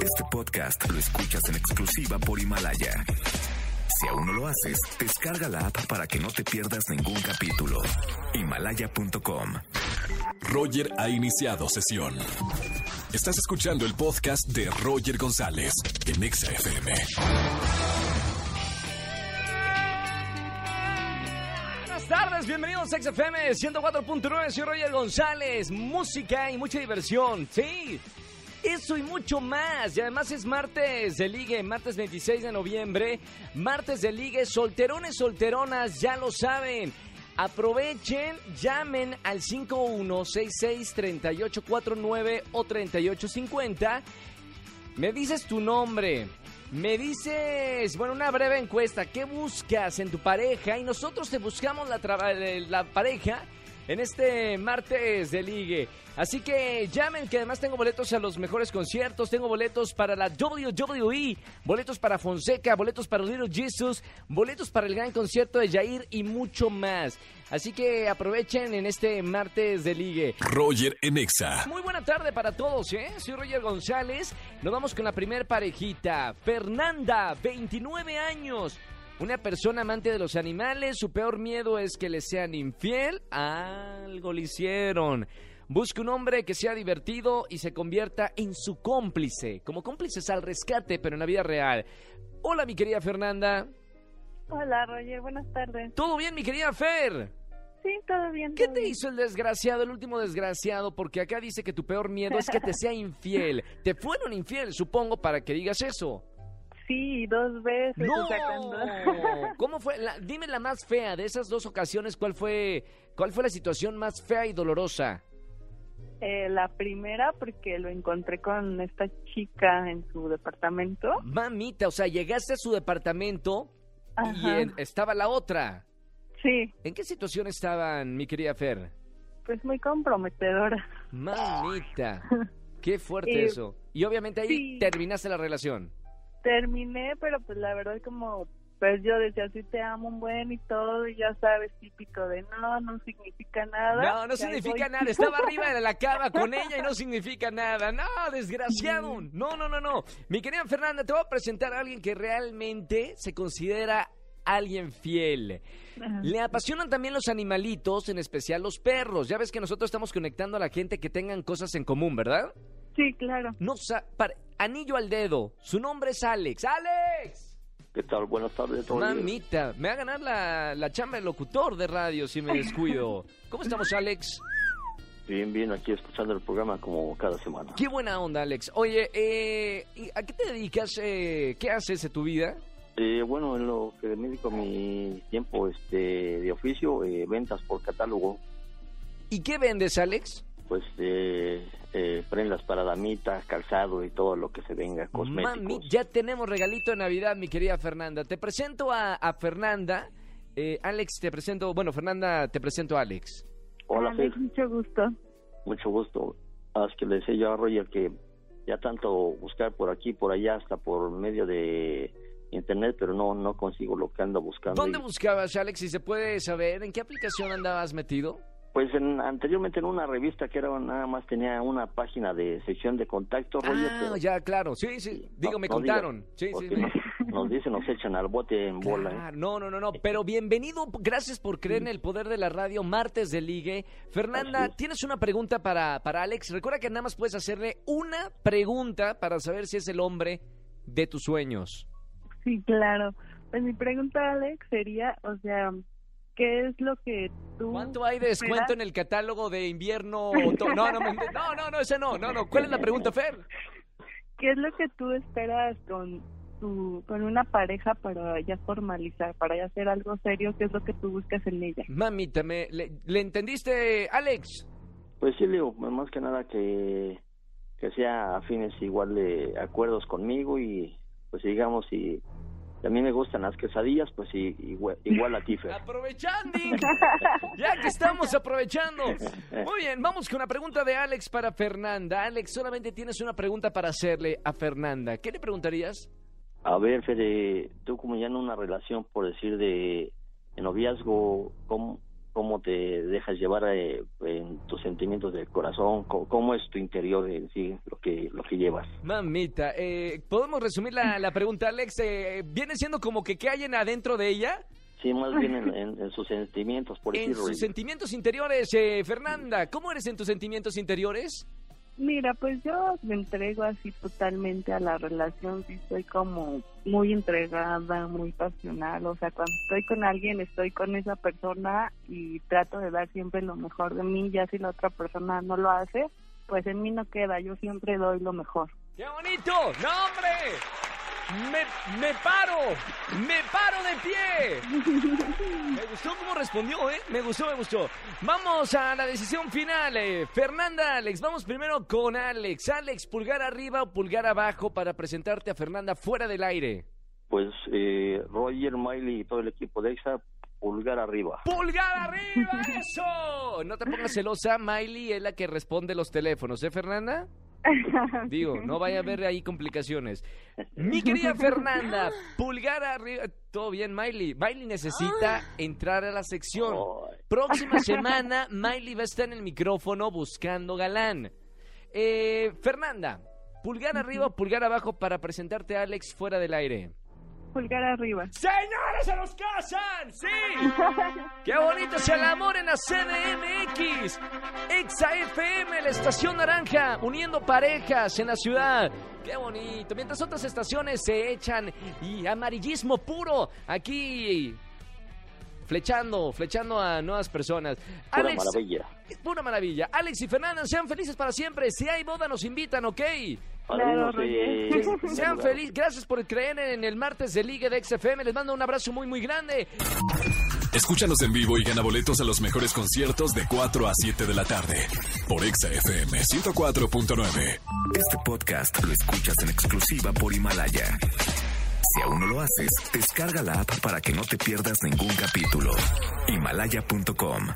Este podcast lo escuchas en exclusiva por Himalaya. Si aún no lo haces, descarga la app para que no te pierdas ningún capítulo. Himalaya.com. Roger ha iniciado sesión. Estás escuchando el podcast de Roger González en Exa FM. Buenas tardes, bienvenidos a XFM 104.9, soy Roger González, música y mucha diversión, sí, eso y mucho más, y además es martes de ligue, martes 26 de noviembre, martes de ligue, solterones, solteronas, ya lo saben, aprovechen, llamen al 5166-3849 o 3850, me dices tu nombre, me dices, bueno, una breve encuesta, ¿qué buscas en tu pareja? Y nosotros te buscamos la, la pareja en este martes de ligue. Así que llamen, que además tengo boletos a los mejores conciertos, tengo boletos para la WWE, boletos para Fonseca, boletos para Little Jesus, boletos para el gran concierto de Jair y mucho más. Así que aprovechen en este martes de ligue. Roger en Exa. Muy buena tarde para todos, ¿eh? Soy Roger González. Nos vamos con la primer parejita. Fernanda, 29 años. Una persona amante de los animales. Su peor miedo es que le sean infiel. Algo le hicieron. Busca un hombre que sea divertido y se convierta en su cómplice. Como cómplices al rescate, pero en la vida real. Hola, mi querida Fernanda. Hola, Roger, buenas tardes. ¿Todo bien, mi querida Fer? Sí, todo bien. ¿Qué todo te bien. hizo el desgraciado, el último desgraciado? Porque acá dice que tu peor miedo es que te sea infiel. Te fueron infiel, supongo, para que digas eso. Sí, dos veces. ¡No! o sea, ¿Cómo fue? La- dime la más fea de esas dos ocasiones. ¿Cuál fue, ¿Cuál fue la situación más fea y dolorosa? Eh, la primera, porque lo encontré con esta chica en su departamento. Mamita, o sea, llegaste a su departamento y en- estaba la otra. Sí, ¿En qué situación estaban, mi querida Fer? pues muy comprometedora. Mamita, qué fuerte Eh, eso. Y obviamente ahí sí. terminaste la relación. Terminé, pero pues la verdad como, pues yo decía, sí te amo un buen y todo, y ya sabes, típico de no, no significa nada. No, no significa voy. nada. Estaba arriba de la cama con ella y no significa nada. No, desgraciado. Mm. No, no, no, no. Mi querida Fernanda, te voy a presentar a alguien que realmente se considera alguien fiel. Ajá. Le apasionan también los animalitos, en especial los perros. Ya ves que nosotros estamos conectando a la gente que tengan cosas en común, ¿verdad? Sí, claro. No, para- anillo al dedo. Su nombre es Alex. ¡Alex! ¿Qué tal? Buenas tardes. Mamita, me va a ganar la, la chamba de locutor de radio si me descuido. ¿Cómo estamos, Alex? Bien, bien, aquí escuchando el programa como cada semana. Qué buena onda, Alex. Oye, eh, ¿y ¿a qué te dedicas? Eh, ¿Qué haces de tu vida? Eh, bueno, en lo que me dedico a mi tiempo este, de oficio, eh, ventas por catálogo, ¿Y qué vendes, Alex? Pues eh, eh, prendas para damitas, calzado y todo lo que se venga, cosméticos. Mami, ya tenemos regalito de Navidad, mi querida Fernanda. Te presento a, a Fernanda. Eh, Alex, te presento. Bueno, Fernanda, te presento a Alex. Hola, Alex, Fer, mucho gusto. mucho gusto. Ah, Es que le decía yo a Roger que ya tanto buscar por aquí, por allá, hasta por medio de internet, pero no no consigo lo que ando buscando. ¿Dónde Y- buscabas, Alex? Si se puede saber, ¿en qué aplicación andabas metido? Pues en- anteriormente en una revista que era nada más tenía una página de sección de contacto, Roger, Ah, pero ya, claro. Sí, sí. Digo, no- me contaron. diga, Sí, sí. Nos, nos dicen, nos echan al bote en bola. ¿eh? No, no, no, no, pero bienvenido, gracias por creer en el poder de la radio, martes de ligue. Fernanda, tienes una pregunta para, para Alex. Recuerda que nada más puedes hacerle una pregunta para saber si es el hombre de tus sueños. Sí, claro. Pues mi pregunta, Alex, sería, o sea, ¿qué es lo que tú... ¿Cuánto hay de descuento en el catálogo de invierno? No, no, no, no, no, ese no, no, no. ¿Cuál es la pregunta, Fer? ¿Qué es lo que tú esperas con tu, con una pareja para ya formalizar, para ya hacer algo serio? ¿Qué es lo que tú buscas en ella? Mamita, me, le, ¿le entendiste, Alex? Pues sí, Leo, más que nada que, que sea afines igual de acuerdos conmigo y pues digamos, si también me gustan las quesadillas, pues igual, igual a ti, Fer. Aprovechando. Ya que estamos aprovechando. Muy bien, vamos con la pregunta de Alex para Fernanda. Alex, solamente tienes una pregunta para hacerle a Fernanda. ¿Qué le preguntarías? A ver, Fede, tú como ya en una relación, por decir, de, de noviazgo, ¿cómo, cómo te dejas llevar eh, en tus sentimientos del corazón, cómo, cómo es tu interior en sí, lo que, lo que llevas. Mamita, eh, ¿podemos resumir la, la pregunta, Alex? Eh, ¿Viene siendo como que qué hay en adentro de ella? Sí, más bien en, en- en sus sentimientos, por En decirlo. sus sentimientos interiores, eh, Fernanda, ¿cómo eres en tus sentimientos interiores? Mira, pues yo me entrego así totalmente a la relación, sí estoy como muy entregada, muy pasional, o sea, cuando estoy con alguien estoy con esa persona y trato de dar siempre lo mejor de mí, ya si la otra persona no lo hace, pues en mí no queda, yo siempre doy lo mejor. ¡Qué bonito! ¡No! ¡Me, me paro! ¡Me paro de pie! Me gustó cómo respondió, ¿eh? Me gustó, me gustó. Vamos a la decisión final. eh. Fernanda, Alex, vamos primero con Alex. Alex, pulgar arriba o pulgar abajo para presentarte a Fernanda fuera del aire. Pues eh, Roger, Miley y todo el equipo de EXA, pulgar arriba. ¡Pulgar arriba! ¡Eso! No te pongas celosa, Miley es la que responde los teléfonos, ¿eh, Fernanda? Digo, no vaya a haber ahí complicaciones. Mi querida Fernanda, pulgar arriba. Todo bien, Miley. Miley necesita entrar a la sección. Próxima semana, Miley va a estar en el micrófono buscando galán. Eh, Fernanda, pulgar arriba o pulgar abajo para presentarte a Alex fuera del aire. Pulgar arriba. ¡Señores, se nos casan! ¡Sí! ¡Qué bonito es el amor en la CDMX! Exa FM, la estación naranja, uniendo parejas en la ciudad. ¡Qué bonito! Mientras otras estaciones se echan y amarillismo puro aquí flechando, flechando a nuevas personas. Pura Alex, maravilla. pura maravilla. Alex y Fernanda, sean felices para siempre. Si hay boda, nos invitan, ¿ok? Claro, Padrinos, Roger. Sean felices. Gracias por creer en el martes de Liga de XFM. Les mando un abrazo muy, muy grande. Escúchanos en vivo y gana boletos a los mejores conciertos de 4 a 7 de la tarde por Exa FM 104.9. Este podcast lo escuchas en exclusiva por Himalaya. Si aún no lo haces, descarga la app para que no te pierdas ningún capítulo. Himalaya.com